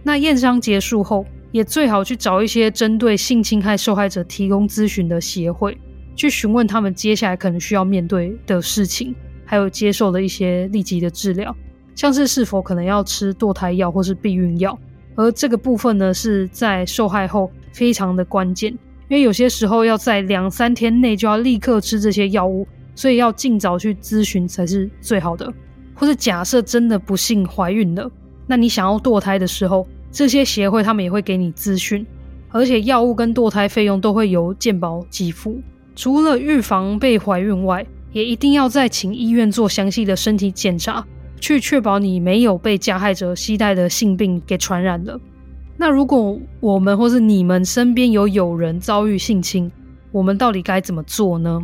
那验伤结束后，也最好去找一些针对性侵害受害者提供咨询的协会，去询问他们接下来可能需要面对的事情，还有接受的一些立即的治疗，像是是否可能要吃堕胎药或是避孕药。而这个部分呢，是在受害后非常的关键，因为有些时候要在两三天内就要立刻吃这些药物，所以要尽早去咨询才是最好的。或是假设真的不幸怀孕了，那你想要堕胎的时候，这些协会他们也会给你资讯，而且药物跟堕胎费用都会由健保给付。除了预防被怀孕外，也一定要再请医院做详细的身体检查，去确保你没有被加害者携带的性病给传染了。那如果我们或是你们身边有友人遭遇性侵，我们到底该怎么做呢？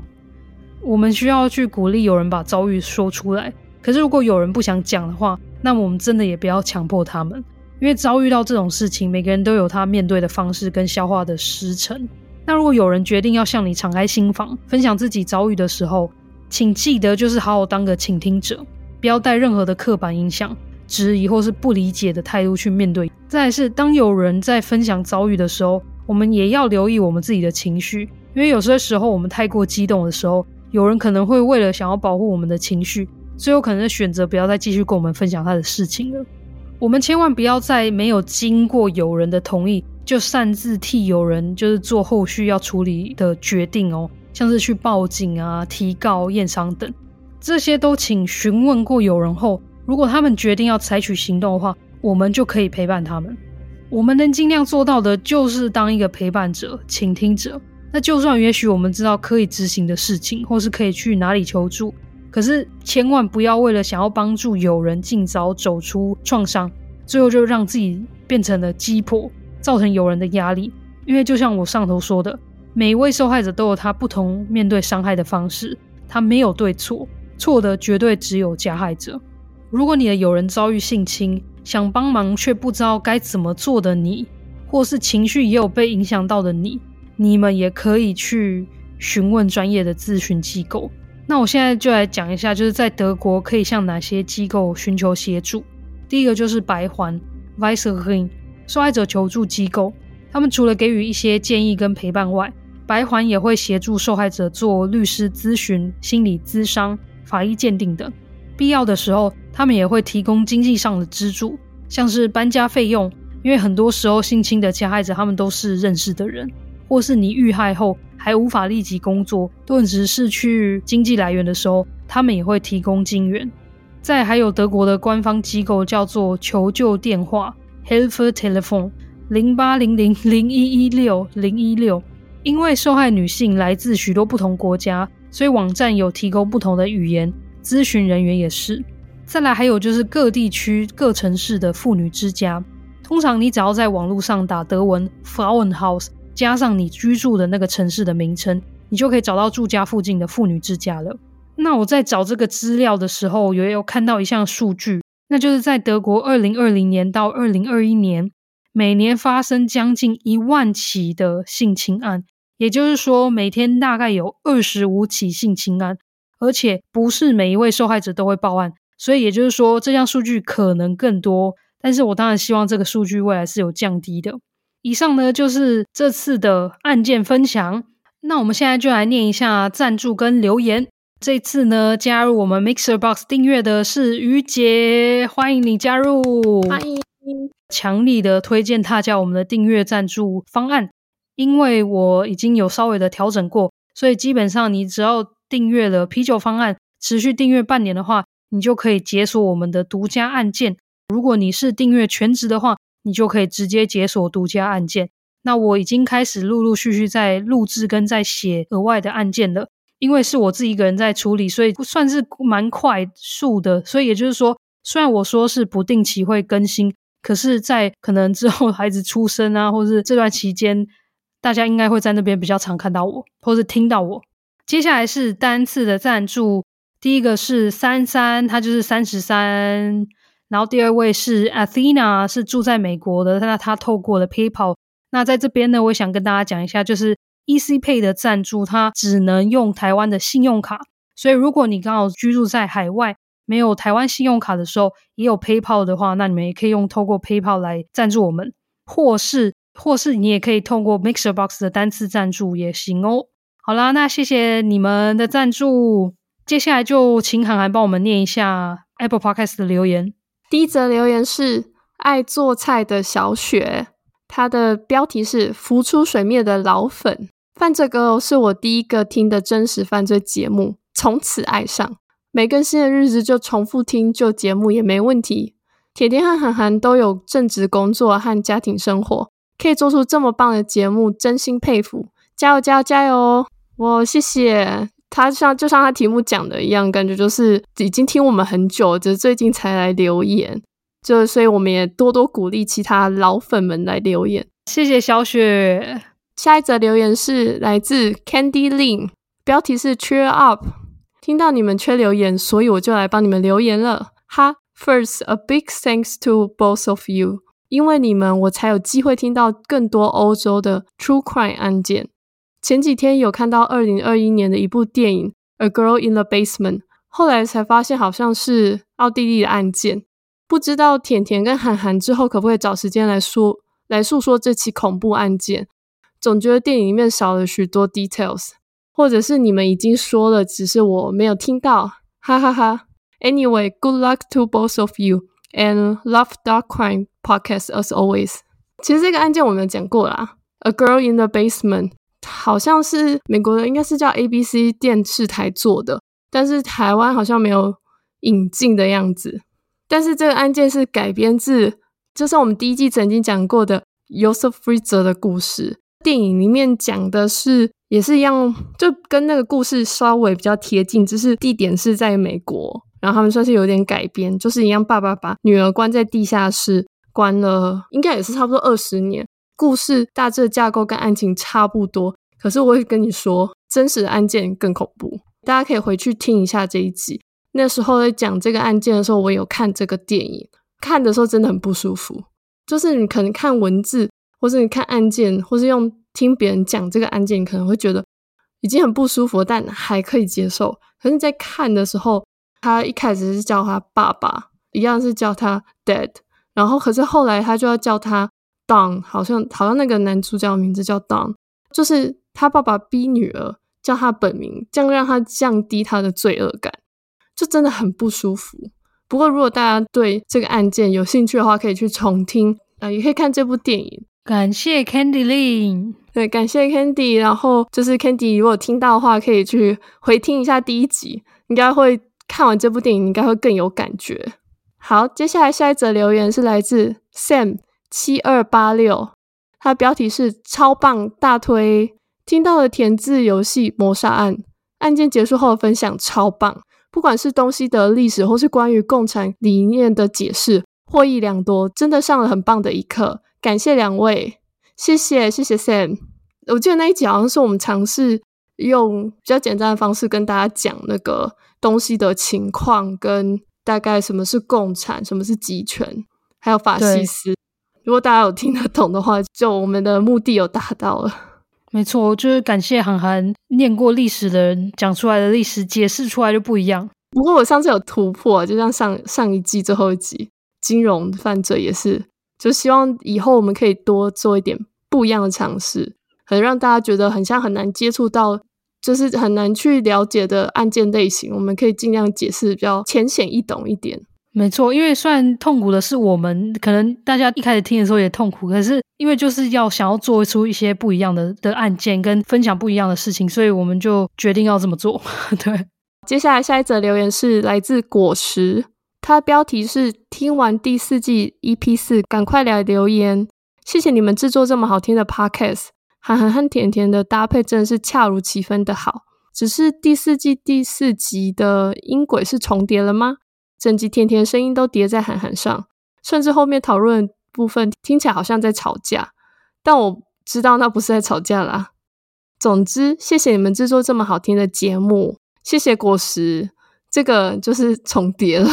我们需要去鼓励友人把遭遇说出来。可是如果有人不想讲的话，那么我们真的也不要强迫他们，因为遭遇到这种事情，每个人都有他面对的方式跟消化的时程。那如果有人决定要向你敞开心房，分享自己遭遇的时候，请记得就是好好当个倾听者，不要带任何的刻板印象、质疑或是不理解的态度去面对。再来是，当有人在分享遭遇的时候，我们也要留意我们自己的情绪，因为有些时候我们太过激动的时候，有人可能会为了想要保护我们的情绪，最后可能选择不要再继续跟我们分享他的事情了。我们千万不要在没有经过友人的同意，就擅自替友人就是做后续要处理的决定哦，像是去报警啊、提告、验伤等，这些都请询问过友人后，如果他们决定要采取行动的话，我们就可以陪伴他们。我们能尽量做到的就是当一个陪伴者、倾听者。那就算也许我们知道可以执行的事情，或是可以去哪里求助，可是千万不要为了想要帮助友人尽早走出创伤，最后就让自己变成了鸡婆。造成有人的压力，因为就像我上头说的，每一位受害者都有他不同面对伤害的方式，他没有对错，错的绝对只有加害者。如果你的友人遭遇性侵，想帮忙却不知道该怎么做的你，或是情绪也有被影响到的你，你们也可以去询问专业的咨询机构。那我现在就来讲一下，就是在德国可以向哪些机构寻求协助。第一个就是白环 v i c e r i n g 受害者求助机构，他们除了给予一些建议跟陪伴外，白环也会协助受害者做律师咨询、心理咨商、法医鉴定等。必要的时候，他们也会提供经济上的资助，像是搬家费用。因为很多时候性侵的加害者他们都是认识的人，或是你遇害后还无法立即工作，顿时失去经济来源的时候，他们也会提供金援。再还有德国的官方机构叫做求救电话。Hilfe Telefon 零八零零零一一六零一六，因为受害女性来自许多不同国家，所以网站有提供不同的语言，咨询人员也是。再来还有就是各地区各城市的妇女之家，通常你只要在网络上打德文 Frauenhaus，加上你居住的那个城市的名称，你就可以找到住家附近的妇女之家了。那我在找这个资料的时候，也有看到一项数据。那就是在德国，二零二零年到二零二一年，每年发生将近一万起的性侵案，也就是说，每天大概有二十五起性侵案，而且不是每一位受害者都会报案，所以也就是说，这项数据可能更多。但是我当然希望这个数据未来是有降低的。以上呢，就是这次的案件分享。那我们现在就来念一下赞助跟留言。这次呢，加入我们 Mixer Box 订阅的是于杰，欢迎你加入，欢迎！强力的推荐他加我们的订阅赞助方案，因为我已经有稍微的调整过，所以基本上你只要订阅了啤酒方案，持续订阅半年的话，你就可以解锁我们的独家案件。如果你是订阅全职的话，你就可以直接解锁独家案件。那我已经开始陆陆续续在录制跟在写额外的案件了。因为是我自己一个人在处理，所以算是蛮快速的。所以也就是说，虽然我说是不定期会更新，可是，在可能之后孩子出生啊，或是这段期间，大家应该会在那边比较常看到我，或是听到我。接下来是单次的赞助，第一个是三三，他就是三十三，然后第二位是 Athena，是住在美国的，那他透过了 PayPal。那在这边呢，我想跟大家讲一下，就是。ECPay 的赞助，它只能用台湾的信用卡，所以如果你刚好居住在海外，没有台湾信用卡的时候，也有 PayPal 的话，那你们也可以用透过 PayPal 来赞助我们，或是或是你也可以透过 MixerBox 的单次赞助也行哦。好啦，那谢谢你们的赞助，接下来就请涵涵帮我们念一下 Apple Podcast 的留言。第一则留言是爱做菜的小雪。它的标题是“浮出水面的老粉”。犯罪阁楼是我第一个听的真实犯罪节目，从此爱上。没更新的日子就重复听旧节目也没问题。甜甜和韩寒都有正职工作和家庭生活，可以做出这么棒的节目，真心佩服！加油加油加油！我谢谢他像，就像他题目讲的一样，感觉就是已经听我们很久，只是最近才来留言，就所以我们也多多鼓励其他老粉们来留言。谢谢小雪。下一则留言是来自 Candy Lin，标题是 Cheer Up。听到你们缺留言，所以我就来帮你们留言了。哈，First a big thanks to both of you，因为你们我才有机会听到更多欧洲的 True Crime 案件。前几天有看到二零二一年的一部电影《A Girl in the Basement》，后来才发现好像是奥地利的案件。不知道甜甜跟韩寒之后可不可以找时间来说来诉说这起恐怖案件？总觉得电影里面少了许多 details。或者是你们已经说了，只是我没有听到，哈哈哈。Anyway, good luck to both of you and love Dark Crime podcast as always。其实这个案件我们讲过啦，A Girl in the Basement，好像是美国的，应该是叫 ABC 电视台做的，但是台湾好像没有引进的样子。但是这个案件是改编自，就是我们第一季曾经讲过的 Josef Fritzl 的故事。电影里面讲的是。也是一样，就跟那个故事稍微比较贴近，只是地点是在美国，然后他们算是有点改编，就是一样，爸爸把女儿关在地下室，关了应该也是差不多二十年。故事大致的架构跟案情差不多，可是我会跟你说，真实的案件更恐怖，大家可以回去听一下这一集。那时候在讲这个案件的时候，我有看这个电影，看的时候真的很不舒服，就是你可能看文字，或是你看案件，或是用。听别人讲这个案件，可能会觉得已经很不舒服，但还可以接受。可是你在看的时候，他一开始是叫他爸爸，一样是叫他 Dad，然后可是后来他就要叫他 Don，好像好像那个男主角的名字叫 Don，就是他爸爸逼女儿叫他本名，这样让他降低他的罪恶感，就真的很不舒服。不过如果大家对这个案件有兴趣的话，可以去重听啊、呃，也可以看这部电影。感谢 Candy Lin，对，感谢 Candy。然后就是 Candy，如果听到的话，可以去回听一下第一集，应该会看完这部电影，应该会更有感觉。好，接下来下一则留言是来自 Sam 七二八六，它的标题是超棒大推，听到了填字游戏谋杀案案件结束后的分享超棒，不管是东西德历史或是关于共产理念的解释，获益良多，真的上了很棒的一课。感谢两位，谢谢谢谢 Sam。我记得那一集好像是我们尝试用比较简单的方式跟大家讲那个东西的情况，跟大概什么是共产，什么是集权，还有法西斯。如果大家有听得懂的话，就我们的目的有达到了。没错，就是感谢韩寒念过历史的人讲出来的历史解释出来就不一样。不过我上次有突破，就像上上一季最后一集金融犯罪也是。就希望以后我们可以多做一点不一样的尝试，可能让大家觉得很像很难接触到，就是很难去了解的案件类型，我们可以尽量解释比较浅显易懂一点。没错，因为虽然痛苦的是我们，可能大家一开始听的时候也痛苦，可是因为就是要想要做出一些不一样的的案件，跟分享不一样的事情，所以我们就决定要这么做。对，接下来下一则留言是来自果实。它的标题是听完第四季 EP 四，赶快来留言。谢谢你们制作这么好听的 Podcast，韩韩和甜甜的搭配真的是恰如其分的好。只是第四季第四集的音轨是重叠了吗？整集天天声音都叠在韩韩上，甚至后面讨论部分听起来好像在吵架，但我知道那不是在吵架啦。总之，谢谢你们制作这么好听的节目，谢谢果实。这个就是重叠了，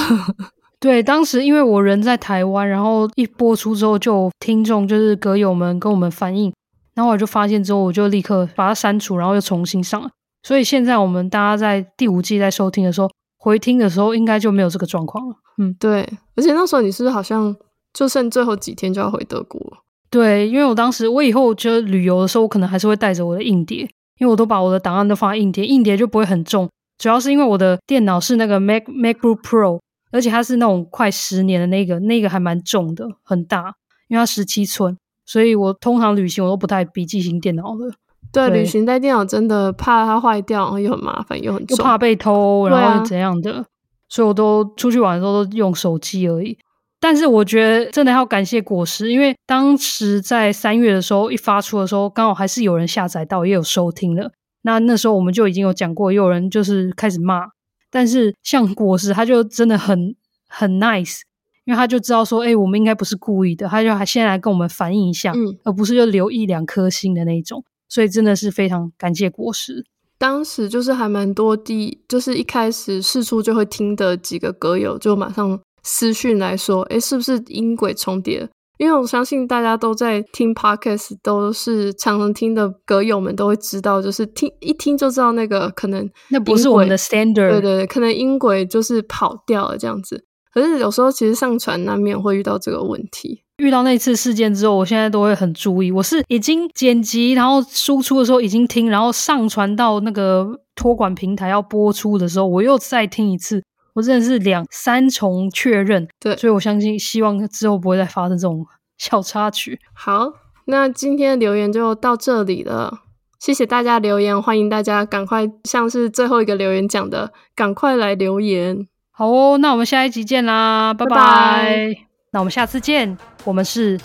对，当时因为我人在台湾，然后一播出之后，就有听众就是歌友们跟我们反映，然后我就发现之后，我就立刻把它删除，然后又重新上了。所以现在我们大家在第五季在收听的时候，回听的时候，应该就没有这个状况了。嗯，对，而且那时候你是不是好像就剩最后几天就要回德国了？对，因为我当时我以后就旅游的时候，我可能还是会带着我的硬碟，因为我都把我的档案都放在硬碟，硬碟就不会很重。主要是因为我的电脑是那个 Mac MacBook Pro，而且它是那种快十年的那个，那个还蛮重的，很大，因为它十七寸，所以我通常旅行我都不带笔记型电脑的。对，旅行带电脑真的怕它坏掉，然后又很麻烦，又很，又怕被偷，然后怎样的，啊、所以我都出去玩的时候都用手机而已。但是我觉得真的要感谢果实，因为当时在三月的时候一发出的时候，刚好还是有人下载到，也有收听了。那那时候我们就已经有讲过，也有人就是开始骂。但是像果实，他就真的很 很 nice，因为他就知道说，哎、欸，我们应该不是故意的，他就还先来跟我们反映一下，嗯，而不是就留一两颗星的那种。所以真的是非常感谢果实。当时就是还蛮多第，就是一开始试出就会听的几个歌友，就马上私讯来说，哎，是不是音轨重叠？因为我相信大家都在听 Podcast，都是常常听的歌友们都会知道，就是听一听就知道那个可能那不是我们的 standard，对对对，可能音轨就是跑掉了这样子。可是有时候其实上传难免会遇到这个问题。遇到那次事件之后，我现在都会很注意。我是已经剪辑，然后输出的时候已经听，然后上传到那个托管平台要播出的时候，我又再听一次。我真的是两三重确认，对，所以我相信，希望之后不会再发生这种 小插曲。好，那今天的留言就到这里了，谢谢大家留言，欢迎大家赶快，像是最后一个留言讲的，赶快来留言。好哦，那我们下一集见啦，拜拜。那我们下次见，我们是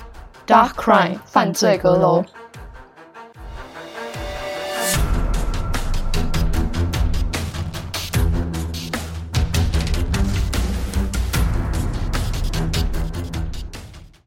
Dark Crime 犯罪阁楼。